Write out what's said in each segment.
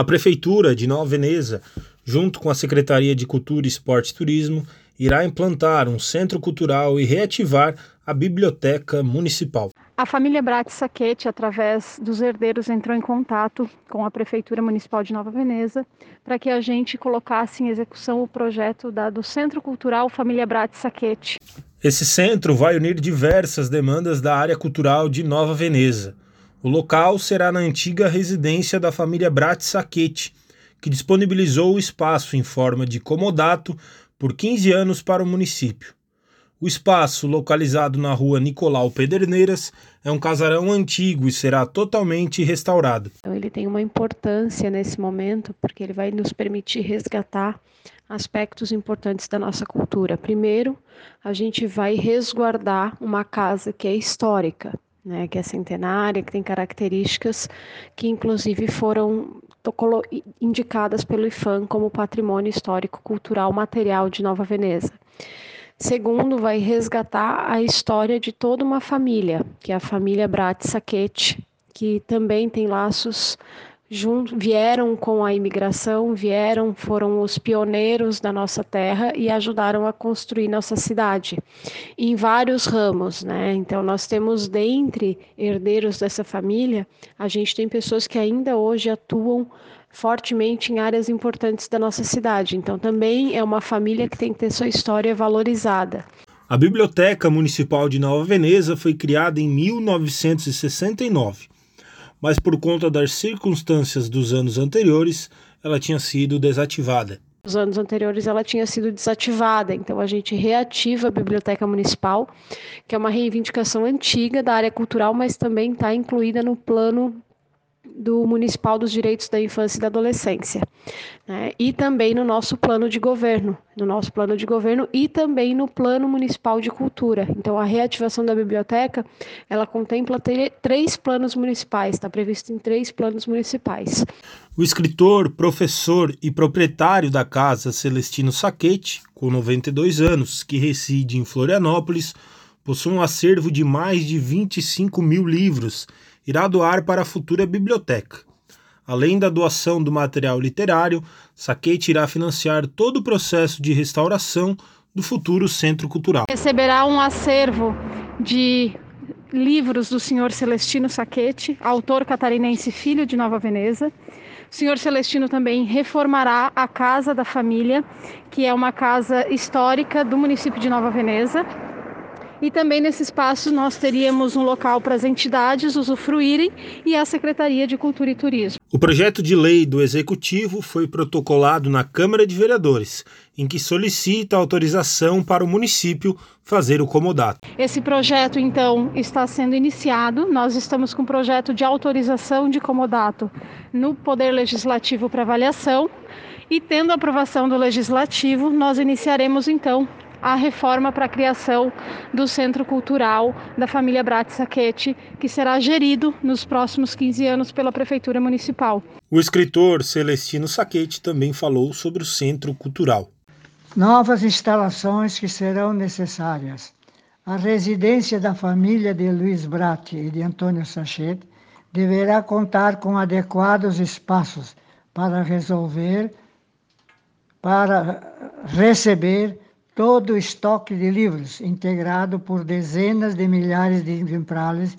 A Prefeitura de Nova Veneza, junto com a Secretaria de Cultura, Esporte e Turismo, irá implantar um centro cultural e reativar a Biblioteca Municipal. A família Bratti Sacchetti, através dos herdeiros, entrou em contato com a Prefeitura Municipal de Nova Veneza para que a gente colocasse em execução o projeto da, do Centro Cultural Família Bratti Sacchetti. Esse centro vai unir diversas demandas da área cultural de Nova Veneza. O local será na antiga residência da família Bratti Sacchetti, que disponibilizou o espaço em forma de comodato por 15 anos para o município. O espaço, localizado na rua Nicolau Pederneiras, é um casarão antigo e será totalmente restaurado. Então, ele tem uma importância nesse momento, porque ele vai nos permitir resgatar aspectos importantes da nossa cultura. Primeiro, a gente vai resguardar uma casa que é histórica, né, que é centenária, que tem características que inclusive foram indicadas pelo IFAM como patrimônio histórico cultural material de Nova Veneza. Segundo, vai resgatar a história de toda uma família, que é a família Brat Sacchetti, que também tem laços junto, vieram com a imigração, vieram, foram os pioneiros da nossa terra e ajudaram a construir nossa cidade em vários ramos, né? Então nós temos dentre herdeiros dessa família, a gente tem pessoas que ainda hoje atuam fortemente em áreas importantes da nossa cidade. Então também é uma família que tem que ter sua história valorizada. A Biblioteca Municipal de Nova Veneza foi criada em 1969 mas por conta das circunstâncias dos anos anteriores, ela tinha sido desativada. Nos anos anteriores ela tinha sido desativada, então a gente reativa a Biblioteca Municipal, que é uma reivindicação antiga da área cultural, mas também está incluída no plano do Municipal dos Direitos da Infância e da Adolescência, né? e também no nosso plano de governo, no nosso plano de governo e também no plano municipal de cultura. Então, a reativação da biblioteca, ela contempla três planos municipais, está previsto em três planos municipais. O escritor, professor e proprietário da casa Celestino Saquete, com 92 anos, que reside em Florianópolis, possui um acervo de mais de 25 mil livros irá doar para a futura biblioteca. Além da doação do material literário, Saquete irá financiar todo o processo de restauração do futuro centro cultural. Receberá um acervo de livros do senhor Celestino Saquete, autor catarinense filho de Nova Veneza. O senhor Celestino também reformará a casa da família, que é uma casa histórica do município de Nova Veneza. E também nesse espaço nós teríamos um local para as entidades usufruírem e a Secretaria de Cultura e Turismo. O projeto de lei do Executivo foi protocolado na Câmara de Vereadores, em que solicita autorização para o município fazer o comodato. Esse projeto, então, está sendo iniciado. Nós estamos com o projeto de autorização de comodato no Poder Legislativo para avaliação. E tendo a aprovação do Legislativo, nós iniciaremos então a reforma para a criação do Centro Cultural da família Brat Saquete, que será gerido nos próximos 15 anos pela Prefeitura Municipal. O escritor Celestino Saquete também falou sobre o Centro Cultural. Novas instalações que serão necessárias. A residência da família de Luiz Bratti e de Antônio Sachete deverá contar com adequados espaços para resolver, para receber todo o estoque de livros, integrado por dezenas de milhares de exemplares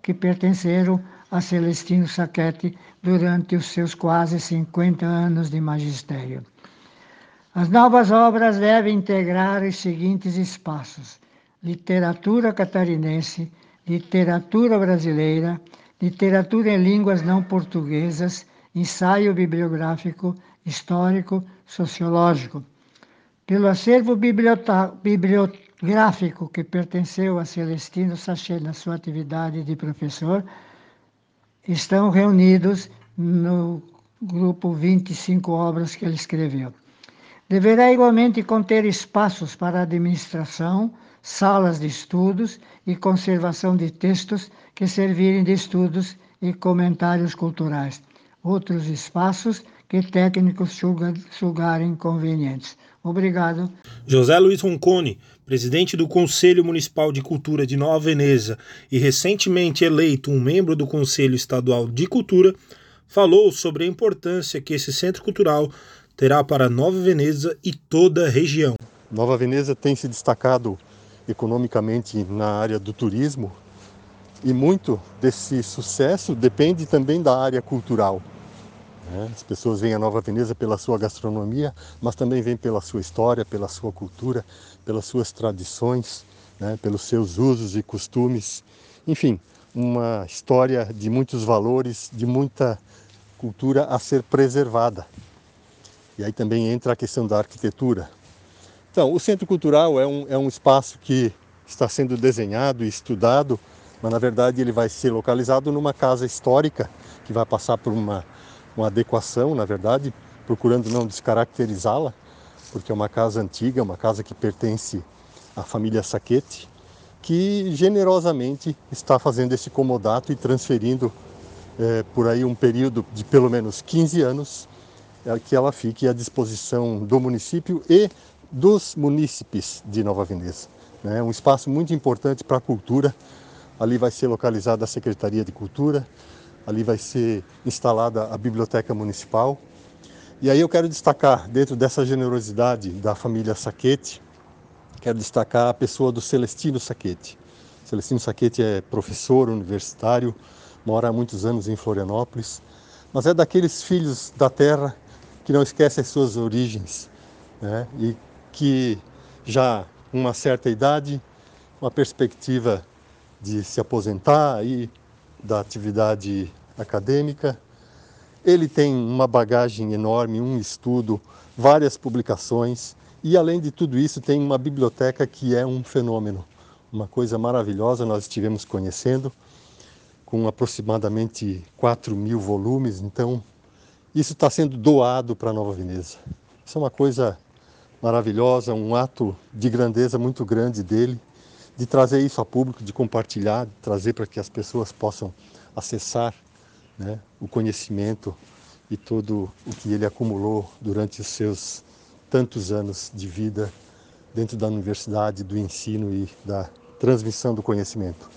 que pertenceram a Celestino Saquete durante os seus quase 50 anos de magistério. As novas obras devem integrar os seguintes espaços: literatura catarinense, literatura brasileira, literatura em línguas não portuguesas, ensaio bibliográfico, histórico, sociológico pelo acervo bibliográfico que pertenceu a Celestino Sachet na sua atividade de professor, estão reunidos no grupo 25 obras que ele escreveu. Deverá igualmente conter espaços para administração, salas de estudos e conservação de textos que servirem de estudos e comentários culturais. Outros espaços que técnicos julgarem convenientes. Obrigado. José Luiz Roncone, presidente do Conselho Municipal de Cultura de Nova Veneza e recentemente eleito um membro do Conselho Estadual de Cultura, falou sobre a importância que esse centro cultural terá para Nova Veneza e toda a região. Nova Veneza tem se destacado economicamente na área do turismo e muito desse sucesso depende também da área cultural. Né? As pessoas vêm a Nova Veneza pela sua gastronomia, mas também vêm pela sua história, pela sua cultura, pelas suas tradições, né? pelos seus usos e costumes. Enfim, uma história de muitos valores, de muita cultura a ser preservada. E aí também entra a questão da arquitetura. Então, o Centro Cultural é um, é um espaço que está sendo desenhado e estudado, mas na verdade ele vai ser localizado numa casa histórica que vai passar por uma, uma adequação, na verdade, procurando não descaracterizá-la, porque é uma casa antiga, uma casa que pertence à família Saquete, que generosamente está fazendo esse comodato e transferindo é, por aí um período de pelo menos 15 anos é, que ela fique à disposição do município e dos munícipes de Nova Veneza. É um espaço muito importante para a cultura. Ali vai ser localizada a Secretaria de Cultura, ali vai ser instalada a Biblioteca Municipal. E aí eu quero destacar, dentro dessa generosidade da família Saquete, quero destacar a pessoa do Celestino Saquete. Celestino Saquete é professor universitário, mora há muitos anos em Florianópolis, mas é daqueles filhos da terra que não esquecem as suas origens né? e que já uma certa idade, uma perspectiva de se aposentar e da atividade acadêmica, ele tem uma bagagem enorme, um estudo, várias publicações e além de tudo isso tem uma biblioteca que é um fenômeno, uma coisa maravilhosa. Nós estivemos conhecendo com aproximadamente 4 mil volumes, então isso está sendo doado para Nova Veneza. Isso é uma coisa maravilhosa, um ato de grandeza muito grande dele, de trazer isso a público, de compartilhar, de trazer para que as pessoas possam acessar né, o conhecimento e todo o que ele acumulou durante os seus tantos anos de vida dentro da universidade, do ensino e da transmissão do conhecimento.